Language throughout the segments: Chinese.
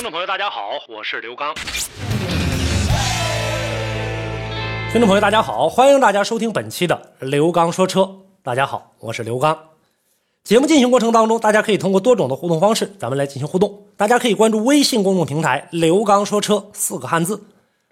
听众朋友，大家好，我是刘刚。听众朋友，大家好，欢迎大家收听本期的刘刚说车。大家好，我是刘刚。节目进行过程当中，大家可以通过多种的互动方式，咱们来进行互动。大家可以关注微信公众平台“刘刚说车”四个汉字，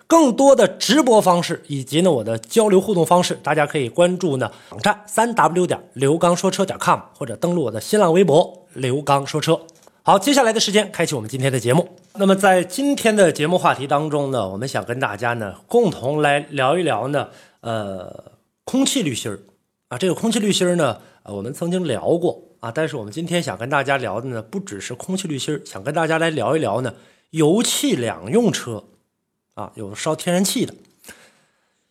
更多的直播方式以及呢我的交流互动方式，大家可以关注呢网站三 w 点刘刚说车点 com，或者登录我的新浪微博刘刚说车。好，接下来的时间开启我们今天的节目。那么在今天的节目话题当中呢，我们想跟大家呢共同来聊一聊呢，呃，空气滤芯儿啊，这个空气滤芯儿呢，呃，我们曾经聊过啊，但是我们今天想跟大家聊的呢，不只是空气滤芯儿，想跟大家来聊一聊呢，油气两用车啊，有烧天然气的，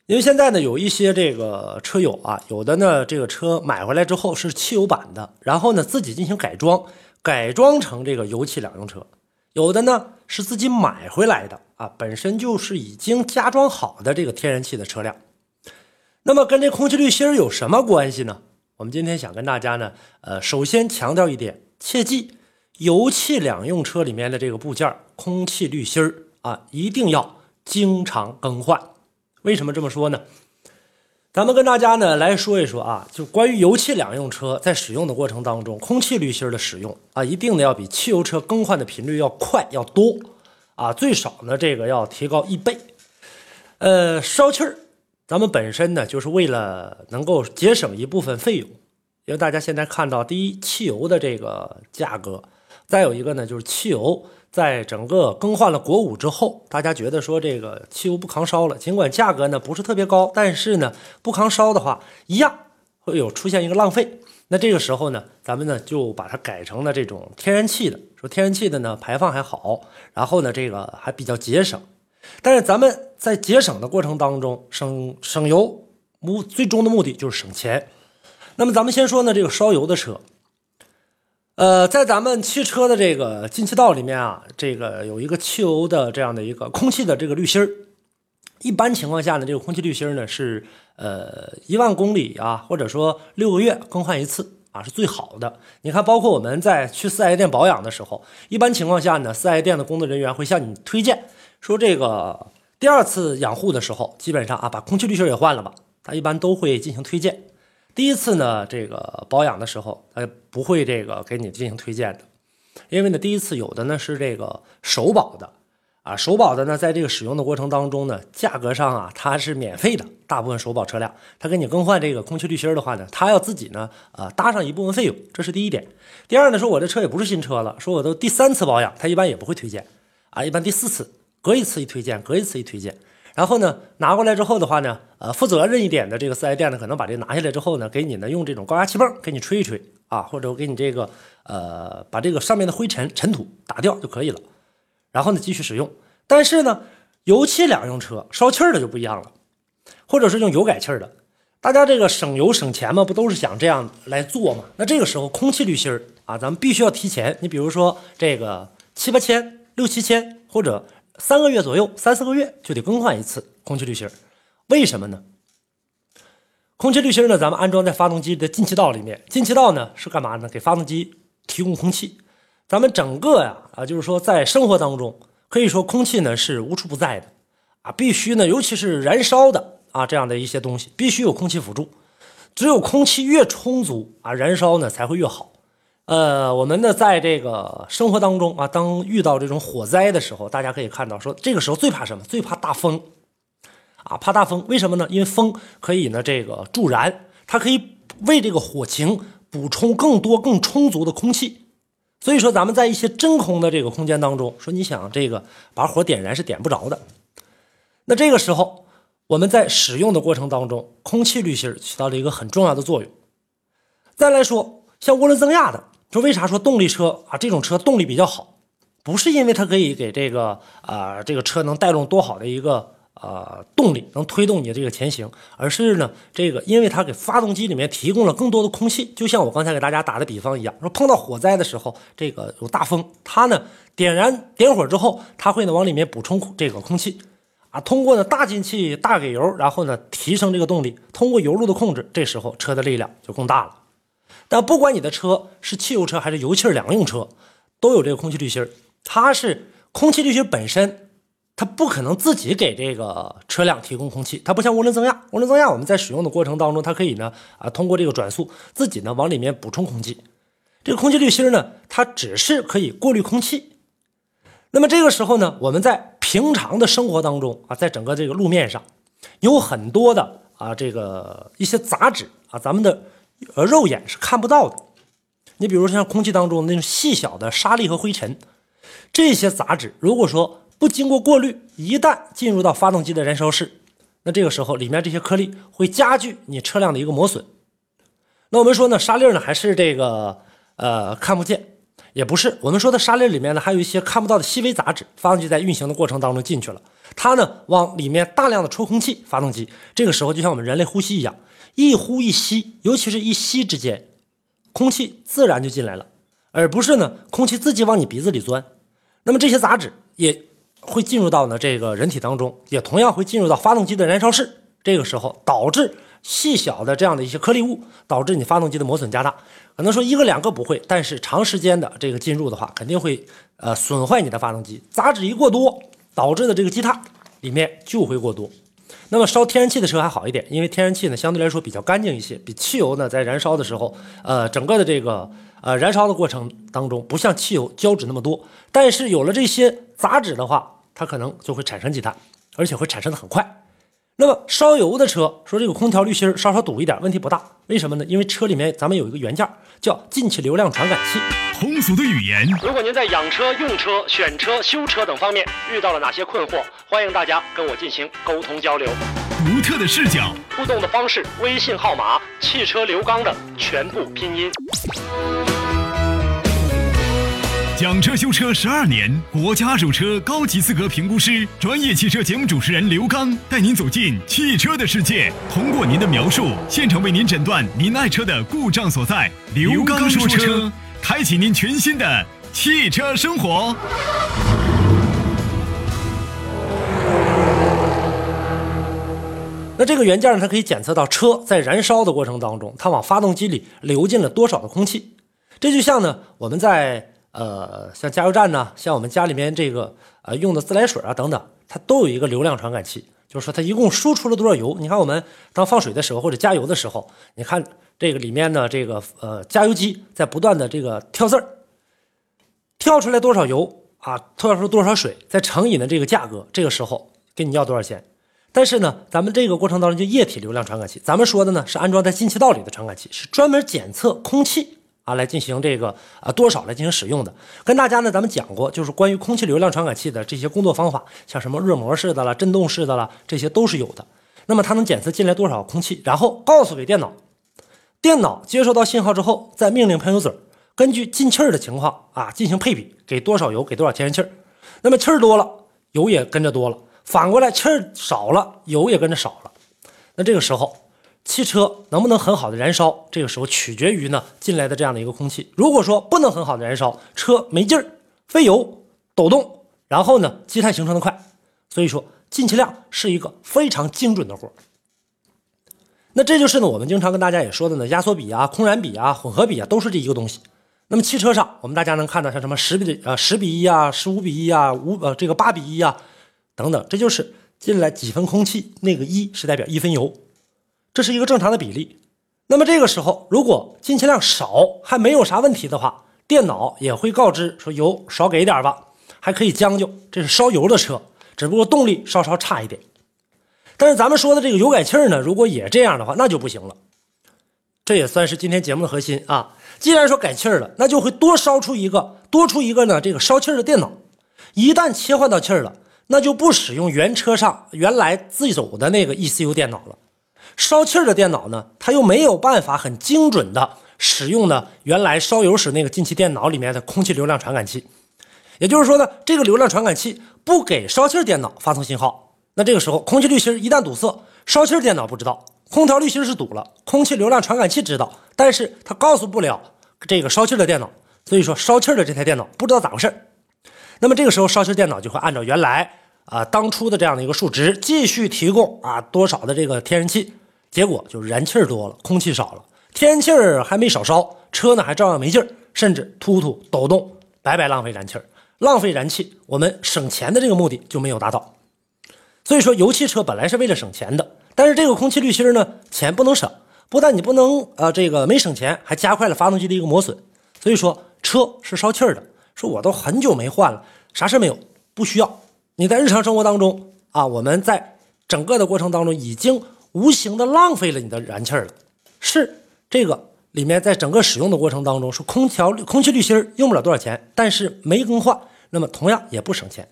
因为现在呢，有一些这个车友啊，有的呢，这个车买回来之后是汽油版的，然后呢，自己进行改装。改装成这个油气两用车，有的呢是自己买回来的啊，本身就是已经加装好的这个天然气的车辆。那么跟这空气滤芯有什么关系呢？我们今天想跟大家呢，呃，首先强调一点，切记油气两用车里面的这个部件空气滤芯啊，一定要经常更换。为什么这么说呢？咱们跟大家呢来说一说啊，就关于油气两用车在使用的过程当中，空气滤芯的使用啊，一定呢要比汽油车更换的频率要快要多啊，最少呢这个要提高一倍。呃，烧气儿，咱们本身呢就是为了能够节省一部分费用，因为大家现在看到，第一，汽油的这个价格，再有一个呢就是汽油。在整个更换了国五之后，大家觉得说这个汽油不抗烧了，尽管价格呢不是特别高，但是呢不抗烧的话，一样会有出现一个浪费。那这个时候呢，咱们呢就把它改成了这种天然气的，说天然气的呢排放还好，然后呢这个还比较节省。但是咱们在节省的过程当中，省省油目最终的目的就是省钱。那么咱们先说呢这个烧油的车。呃，在咱们汽车的这个进气道里面啊，这个有一个汽油的这样的一个空气的这个滤芯儿。一般情况下呢，这个空气滤芯儿呢是呃一万公里啊，或者说六个月更换一次啊，是最好的。你看，包括我们在去四 S 店保养的时候，一般情况下呢，四 S 店的工作人员会向你推荐说，这个第二次养护的时候，基本上啊把空气滤芯也换了吧，他一般都会进行推荐。第一次呢，这个保养的时候，他不会这个给你进行推荐的，因为呢，第一次有的呢是这个首保的，啊，首保的呢，在这个使用的过程当中呢，价格上啊，它是免费的，大部分首保车辆，他给你更换这个空气滤芯的话呢，他要自己呢，呃，搭上一部分费用，这是第一点。第二呢，说我这车也不是新车了，说我都第三次保养，他一般也不会推荐，啊，一般第四次，隔一次一推荐，隔一次一推荐。然后呢，拿过来之后的话呢，呃，负责任一点的这个四 S 店呢，可能把这拿下来之后呢，给你呢用这种高压气泵给你吹一吹啊，或者我给你这个呃，把这个上面的灰尘尘土打掉就可以了。然后呢，继续使用。但是呢，油气两用车烧气儿的就不一样了，或者是用油改气儿的，大家这个省油省钱嘛，不都是想这样来做嘛？那这个时候空气滤芯儿啊，咱们必须要提前。你比如说这个七八千、六七千或者。三个月左右，三四个月就得更换一次空气滤芯为什么呢？空气滤芯呢，咱们安装在发动机的进气道里面。进气道呢是干嘛呢？给发动机提供空气。咱们整个呀啊，就是说在生活当中，可以说空气呢是无处不在的啊，必须呢，尤其是燃烧的啊这样的一些东西，必须有空气辅助。只有空气越充足啊，燃烧呢才会越好。呃，我们呢，在这个生活当中啊，当遇到这种火灾的时候，大家可以看到，说这个时候最怕什么？最怕大风，啊，怕大风。为什么呢？因为风可以呢，这个助燃，它可以为这个火情补充更多、更充足的空气。所以说，咱们在一些真空的这个空间当中，说你想这个把火点燃是点不着的。那这个时候，我们在使用的过程当中，空气滤芯起到了一个很重要的作用。再来说，像涡轮增压的。说为啥说动力车啊？这种车动力比较好，不是因为它可以给这个啊、这个车能带动多好的一个呃动力，能推动你这个前行，而是呢这个因为它给发动机里面提供了更多的空气，就像我刚才给大家打的比方一样，说碰到火灾的时候，这个有大风，它呢点燃点火之后，它会呢往里面补充这个空气。啊，通过呢大进气、大给油，然后呢提升这个动力，通过油路的控制，这时候车的力量就更大了。但不管你的车是汽油车还是油气两用车，都有这个空气滤芯儿。它是空气滤芯本身，它不可能自己给这个车辆提供空气，它不像涡轮增压。涡轮增压我们在使用的过程当中，它可以呢啊通过这个转速自己呢往里面补充空气。这个空气滤芯呢，它只是可以过滤空气。那么这个时候呢，我们在平常的生活当中啊，在整个这个路面上，有很多的啊这个一些杂质啊，咱们的呃肉眼是看不到的。你比如像空气当中那种细小的沙粒和灰尘，这些杂质如果说不经过过滤，一旦进入到发动机的燃烧室，那这个时候里面这些颗粒会加剧你车辆的一个磨损。那我们说呢，沙粒呢还是这个呃看不见，也不是。我们说的沙粒里面呢还有一些看不到的细微杂质，发动机在运行的过程当中进去了，它呢往里面大量的抽空气，发动机这个时候就像我们人类呼吸一样，一呼一吸，尤其是一吸之间，空气自然就进来了，而不是呢空气自己往你鼻子里钻。那么这些杂质也会进入到呢这个人体当中，也同样会进入到发动机的燃烧室。这个时候导致细小的这样的一些颗粒物，导致你发动机的磨损加大。可能说一个两个不会，但是长时间的这个进入的话，肯定会呃损坏你的发动机。杂质一过多，导致的这个积碳里面就会过多。那么烧天然气的车还好一点，因为天然气呢相对来说比较干净一些，比汽油呢在燃烧的时候，呃，整个的这个呃燃烧的过程当中，不像汽油胶质那么多。但是有了这些杂质的话，它可能就会产生积碳，而且会产生的很快。那么烧油的车说这个空调滤芯稍稍堵一点，问题不大。为什么呢？因为车里面咱们有一个元件叫进气流量传感器。通俗的语言，如果您在养车、用车、选车、修车等方面遇到了哪些困惑，欢迎大家跟我进行沟通交流。独特的视角，互动的方式：微信号码“汽车刘刚”的全部拼音。讲车修车十二年，国家二手车高级资格评估师，专业汽车节目主持人刘刚带您走进汽车的世界，通过您的描述，现场为您诊断您爱车的故障所在。刘刚说车，开启您全新的汽车生活。那这个元件呢，它可以检测到车在燃烧的过程当中，它往发动机里流进了多少的空气。这就像呢，我们在呃，像加油站呢，像我们家里面这个呃用的自来水啊等等，它都有一个流量传感器，就是说它一共输出了多少油。你看我们当放水的时候或者加油的时候，你看这个里面呢，这个呃加油机在不断的这个跳字儿，跳出来多少油啊，跳出多少水，再乘以呢这个价格，这个时候给你要多少钱。但是呢，咱们这个过程当中就液体流量传感器，咱们说的呢是安装在进气道里的传感器，是专门检测空气啊来进行这个啊多少来进行使用的。跟大家呢咱们讲过，就是关于空气流量传感器的这些工作方法，像什么热膜式的啦、震动式的啦，这些都是有的。那么它能检测进来多少空气，然后告诉给电脑，电脑接收到信号之后，再命令喷油嘴，根据进气儿的情况啊进行配比，给多少油，给多少天然气儿。那么气儿多了，油也跟着多了。反过来，气儿少了，油也跟着少了。那这个时候，汽车能不能很好的燃烧？这个时候取决于呢进来的这样的一个空气。如果说不能很好的燃烧，车没劲儿，费油，抖动，然后呢积碳形成的快。所以说，进气量是一个非常精准的活。那这就是呢我们经常跟大家也说的呢，压缩比啊、空燃比啊、混合比啊，都是这一个东西。那么汽车上，我们大家能看到像什么十比呃十比一啊、十五比一啊、五呃这个八比一啊。等等，这就是进来几分空气，那个一是代表一分油，这是一个正常的比例。那么这个时候，如果进气量少还没有啥问题的话，电脑也会告知说油少给一点吧，还可以将就。这是烧油的车，只不过动力稍稍差一点。但是咱们说的这个油改气儿呢，如果也这样的话，那就不行了。这也算是今天节目的核心啊。既然说改气儿了，那就会多烧出一个多出一个呢这个烧气儿的电脑。一旦切换到气儿了。那就不使用原车上原来自走的那个 ECU 电脑了，烧气儿的电脑呢，它又没有办法很精准的使用呢原来烧油时那个进气电脑里面的空气流量传感器，也就是说呢，这个流量传感器不给烧气儿电脑发送信号。那这个时候，空气滤芯一旦堵塞，烧气儿电脑不知道，空调滤芯是堵了，空气流量传感器知道，但是它告诉不了这个烧气儿的电脑，所以说烧气儿的这台电脑不知道咋回事儿那么这个时候，烧气儿电脑就会按照原来啊当初的这样的一个数值继续提供啊多少的这个天然气，结果就燃气多了，空气少了，天然气还没少烧，车呢还照样没劲儿，甚至突突抖动，白白浪费燃气浪费燃气，我们省钱的这个目的就没有达到。所以说，油汽车本来是为了省钱的，但是这个空气滤芯呢，钱不能省，不但你不能呃这个没省钱，还加快了发动机的一个磨损。所以说，车是烧气的。说我都很久没换了，啥事没有，不需要。你在日常生活当中啊，我们在整个的过程当中已经无形的浪费了你的燃气了。是这个里面在整个使用的过程当中，是空调空气滤芯用不了多少钱，但是没更换，那么同样也不省钱。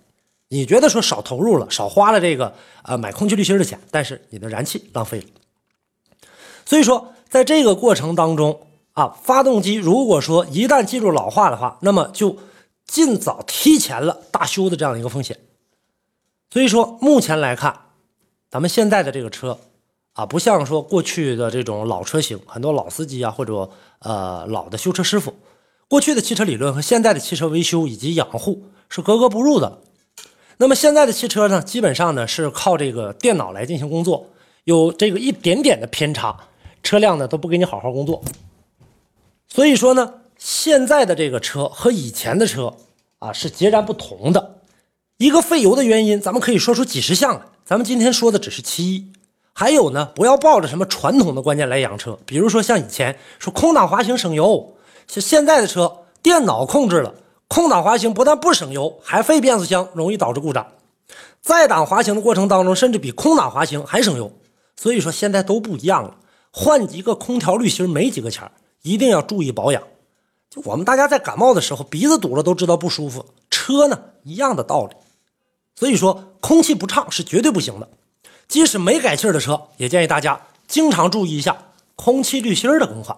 你觉得说少投入了，少花了这个呃买空气滤芯的钱，但是你的燃气浪费了。所以说，在这个过程当中啊，发动机如果说一旦进入老化的话，那么就尽早提前了大修的这样一个风险。所以说，目前来看，咱们现在的这个车啊，不像说过去的这种老车型，很多老司机啊或者呃老的修车师傅，过去的汽车理论和现在的汽车维修以及养护是格格不入的。那么现在的汽车呢，基本上呢是靠这个电脑来进行工作，有这个一点点的偏差，车辆呢都不给你好好工作。所以说呢，现在的这个车和以前的车啊是截然不同的。一个费油的原因，咱们可以说出几十项来，咱们今天说的只是其一。还有呢，不要抱着什么传统的观念来养车，比如说像以前说空挡滑行省油，像现在的车电脑控制了。空挡滑行不但不省油，还费变速箱，容易导致故障。在档滑行的过程当中，甚至比空挡滑行还省油。所以说现在都不一样了，换一个空调滤芯没几个钱一定要注意保养。就我们大家在感冒的时候，鼻子堵了都知道不舒服，车呢一样的道理。所以说空气不畅是绝对不行的。即使没改气儿的车，也建议大家经常注意一下空气滤芯儿的更换。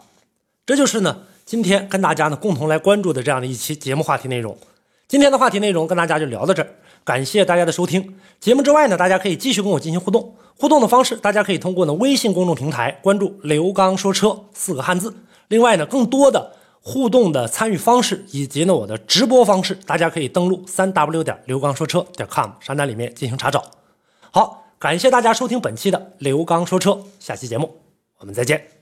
这就是呢。今天跟大家呢共同来关注的这样的一期节目话题内容，今天的话题内容跟大家就聊到这儿，感谢大家的收听。节目之外呢，大家可以继续跟我进行互动，互动的方式大家可以通过呢微信公众平台关注“刘刚说车”四个汉字。另外呢，更多的互动的参与方式以及呢我的直播方式，大家可以登录三 w 点刘刚说车点 com 商单里面进行查找。好，感谢大家收听本期的刘刚说车，下期节目我们再见。